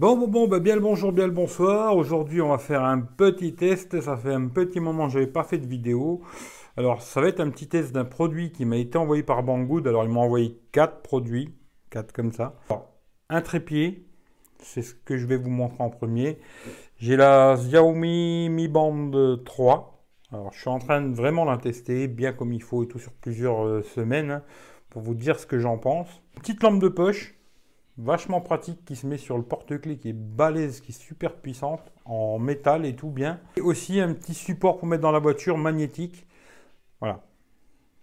Bon, bon, bon, bah, bien le bonjour, bien le bonsoir. Aujourd'hui, on va faire un petit test. Ça fait un petit moment que je n'avais pas fait de vidéo. Alors, ça va être un petit test d'un produit qui m'a été envoyé par Banggood. Alors, ils m'ont envoyé quatre produits, quatre comme ça. un trépied, c'est ce que je vais vous montrer en premier. J'ai la Xiaomi Mi Band 3. Alors, je suis en train de vraiment la tester bien comme il faut et tout sur plusieurs euh, semaines hein, pour vous dire ce que j'en pense. Petite lampe de poche vachement pratique qui se met sur le porte-clés qui est balèze, qui est super puissante, en métal et tout bien. Et aussi un petit support pour mettre dans la voiture magnétique. Voilà.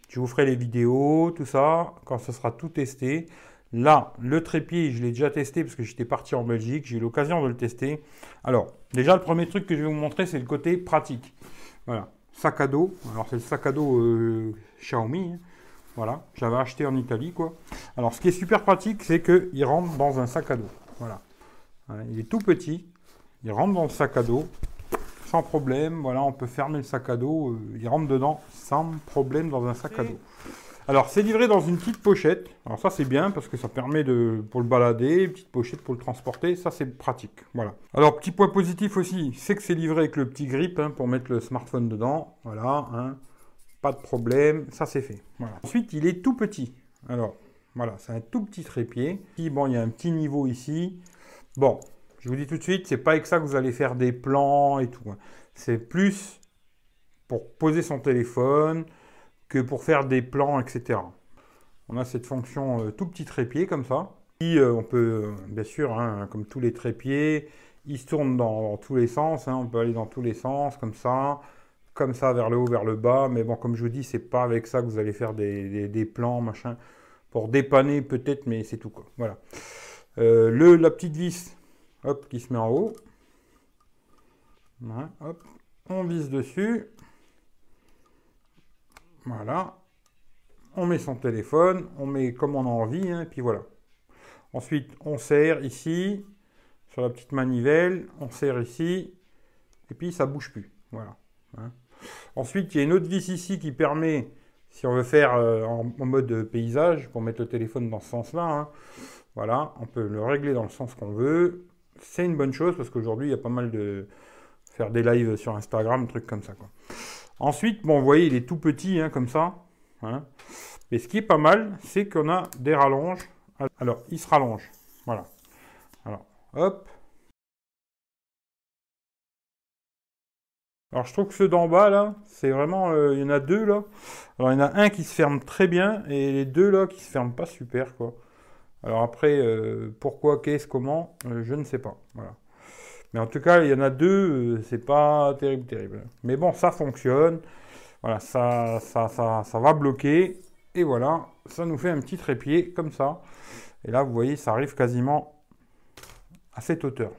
Je vous ferai les vidéos, tout ça, quand ce sera tout testé. Là, le trépied, je l'ai déjà testé parce que j'étais parti en Belgique, j'ai eu l'occasion de le tester. Alors, déjà, le premier truc que je vais vous montrer, c'est le côté pratique. Voilà, sac à dos. Alors, c'est le sac à dos euh, Xiaomi. Hein. Voilà, j'avais acheté en Italie, quoi. Alors, ce qui est super pratique, c'est qu'il rentre dans un sac à dos. Voilà. Il est tout petit. Il rentre dans le sac à dos sans problème. Voilà, on peut fermer le sac à dos. Euh, il rentre dedans sans problème dans un sac à dos. Alors, c'est livré dans une petite pochette. Alors, ça, c'est bien parce que ça permet de, pour le balader, une petite pochette pour le transporter. Ça, c'est pratique. Voilà. Alors, petit point positif aussi, c'est que c'est livré avec le petit grip hein, pour mettre le smartphone dedans. Voilà. Hein pas de problème, ça c'est fait. Ensuite, il est tout petit. Alors, voilà, c'est un tout petit trépied. Bon, il y a un petit niveau ici. Bon, je vous dis tout de suite, c'est pas avec ça que vous allez faire des plans et tout. Hein. C'est plus pour poser son téléphone que pour faire des plans, etc. On a cette fonction euh, tout petit trépied comme ça. Et, euh, on peut, euh, bien sûr, hein, comme tous les trépieds, il se tourne dans, tous les sens. Hein. on peut aller dans tous les sens comme ça comme ça vers le haut, vers le bas. Mais bon, comme je vous dis, c'est pas avec ça que vous allez faire des, plans, machin. Pour dépanner peut-être, mais c'est tout quoi. Voilà. Euh, le, la petite vis, hop, qui se met en haut. on vise dessus. Voilà. On met son téléphone, on met comme on a envie, hein, et puis voilà. Ensuite, on serre ici, sur la petite manivelle, on serre ici, et puis ça bouge plus. Voilà. Hein. Ensuite, il y a une autre vis ici qui permet, si on veut faire euh, en, mode paysage, pour mettre le téléphone dans ce sens-là, hein, voilà, on peut le régler dans le sens qu'on veut. C'est une bonne chose parce qu'aujourd'hui, il y a pas mal de faire des lives sur Instagram, trucs comme ça. Ensuite, bon, vous voyez, il est tout petit, hein, comme ça. Hein. Mais ce qui est pas mal, c'est qu'on a des rallonges. Alors, il se rallonge. Voilà. Alors, hop. Alors je trouve que ceux d'en bas là, c'est vraiment, euh, il y en a deux là. Alors il y en a un qui se ferme très bien et les deux là qui se ferment pas super quoi. Alors après, euh, pourquoi, qu'est-ce, comment, euh, je ne sais pas. Voilà. Mais en tout cas, il y en a deux, c'est pas terrible, terrible. Mais bon, ça fonctionne. Voilà, ça, ça, ça, ça va bloquer. Et voilà, ça nous fait un petit trépied comme ça. Et là, vous voyez, ça arrive quasiment à cette hauteur.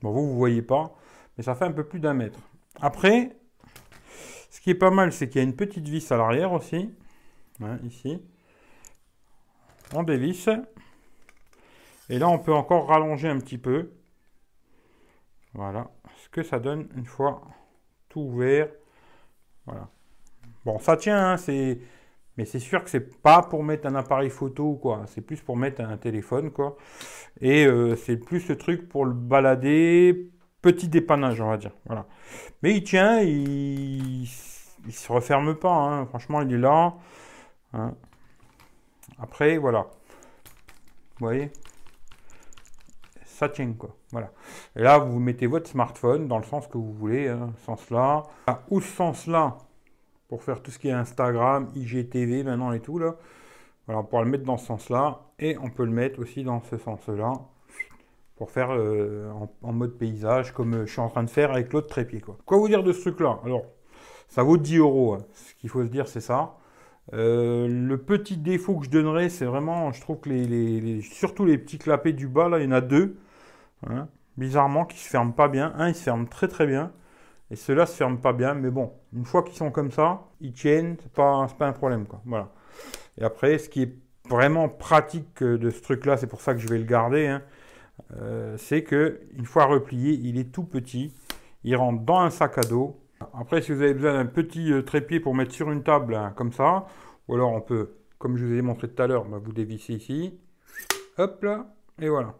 Bon, vous, vous voyez pas mais ça fait un peu plus d'un mètre. Après, ce qui est pas mal, c'est qu'il y a une petite vis à l'arrière aussi, hein, ici. On dévisse. Et là, on peut encore rallonger un petit peu. Voilà ce que ça donne une fois tout ouvert. Voilà. Bon, ça tient, hein, c'est... Mais c'est sûr que c'est pas pour mettre un appareil photo quoi. C'est plus pour mettre un téléphone, quoi. Et euh, c'est plus ce truc pour le balader, petit dépannage, on va dire. Voilà. Mais il tient, il, se referme pas. Hein. Franchement, il est là. Hein. Après, voilà. Vous voyez? Ça tient, quoi. Voilà. Et là, vous mettez votre smartphone dans le sens que vous voulez, hein, sens là. Ou ce sens-là, pour faire tout ce qui est Instagram, IGTV maintenant et tout, là. Voilà, on pourra le mettre dans ce sens-là. Et on peut le mettre aussi dans ce sens-là pour faire euh, en, mode paysage, comme euh, je suis en train de faire avec l'autre trépied. Quoi. vous dire de ce truc-là? Alors, ça vaut 10 euros. Hein. Ce qu'il faut se dire, c'est ça. Euh, le petit défaut que je donnerais, c'est vraiment, je trouve que les, surtout les petits clapets du bas, là, il y en a deux, hein, bizarrement, qui se ferment pas bien. Un, il se ferme très très bien, et ceux-là se ferment pas bien, mais bon, une fois qu'ils sont comme ça, ils tiennent, c'est pas, pas un problème, quoi. Voilà. Et après, ce qui est vraiment pratique de ce truc-là, c'est pour ça que je vais le garder, hein, euh, c'est que une fois replié, il est tout petit. Il rentre dans un sac à dos. Après, si vous avez besoin d'un petit euh, trépied pour mettre sur une table, hein, comme ça, ou alors on peut, comme je vous ai montré tout à l'heure, bah, vous dévissez ici. Hop là, et voilà.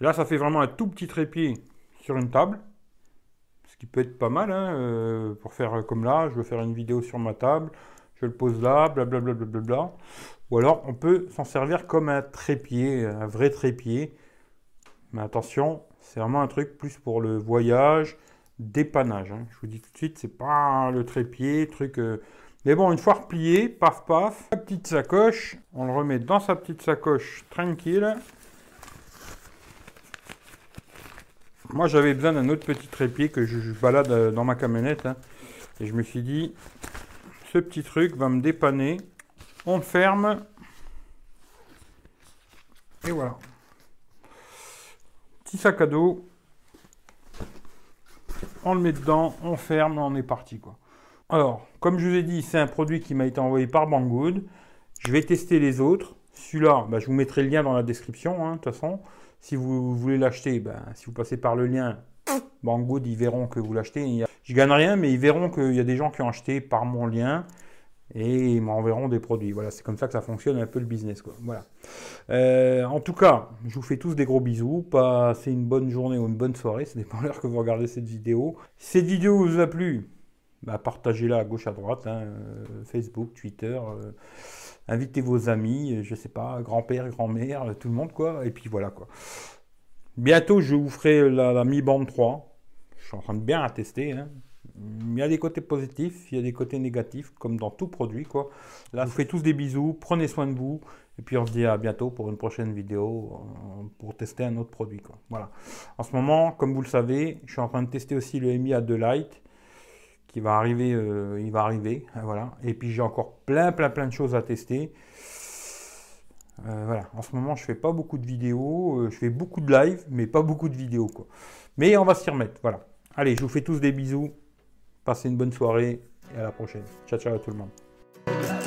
Là, ça fait vraiment un tout petit trépied sur une table. Ce qui peut être pas mal hein, euh, pour faire comme là. Je veux faire une vidéo sur ma table. Je le pose là, blablabla. Bla, bla, bla, Ou alors, on peut s'en servir comme un trépied, un vrai trépied. Mais attention, c'est vraiment un truc plus pour le voyage, dépannage. Hein. Je vous dis tout de suite, c'est pas le trépied, truc. Euh. Mais bon, une fois replié, paf paf, la petite sacoche, on le remet dans sa petite sacoche tranquille. Moi, j'avais besoin d'un autre petit trépied que je, balade euh, dans ma camionnette. Hein. Et je me suis dit, ce petit truc va me dépanner. On ferme. Et voilà. Sac à dos. On le met dedans, on ferme, on est parti. quoi. Alors, comme je vous ai dit, c'est un produit qui m'a été envoyé par Banggood. Je vais tester les autres. Celui-là, bah, je vous mettrai le lien dans la description, hein, de toute façon. Si vous voulez l'acheter, ben, si vous passez par le lien, Banggood, ils verront que vous l'achetez. Je gagne rien, mais ils verront qu'il y a des gens qui ont acheté par mon lien et ils m'enverront des produits. Voilà, c'est comme ça que ça fonctionne un peu le business. Quoi. Voilà. Euh, en tout cas, je vous fais tous des gros bisous. Passez une bonne journée ou une bonne soirée. Ça dépend l'heure que vous regardez cette vidéo. Si cette vidéo vous a plu, bah, partagez-la à gauche à droite, hein, euh, Facebook, Twitter. Euh, invitez vos amis, je sais pas, grand-père, grand-mère, tout le monde, quoi. Et puis voilà, quoi. Bientôt, je vous ferai la, Mi Band 3. Je suis en train de bien la tester. Hein. Il y a des côtés positifs, il y a des côtés négatifs, comme dans tout produit, quoi. Là, je vous fais tous des bisous, prenez soin de vous. Et puis on se dit à bientôt pour une prochaine vidéo pour tester un autre produit. Quoi. Voilà. En ce moment, comme vous le savez, je suis en train de tester aussi le Mi A2 Lite qui va arriver, euh, il va arriver, hein, voilà. Et puis j'ai encore plein, plein, plein de choses à tester. Euh, voilà, en ce moment je fais pas beaucoup de vidéos, euh, je fais beaucoup de live, mais pas beaucoup de vidéos quoi. Mais on va s'y remettre, voilà. Allez, je vous fais tous des bisous, passez une bonne soirée et à la prochaine. Ciao ciao à tout le monde.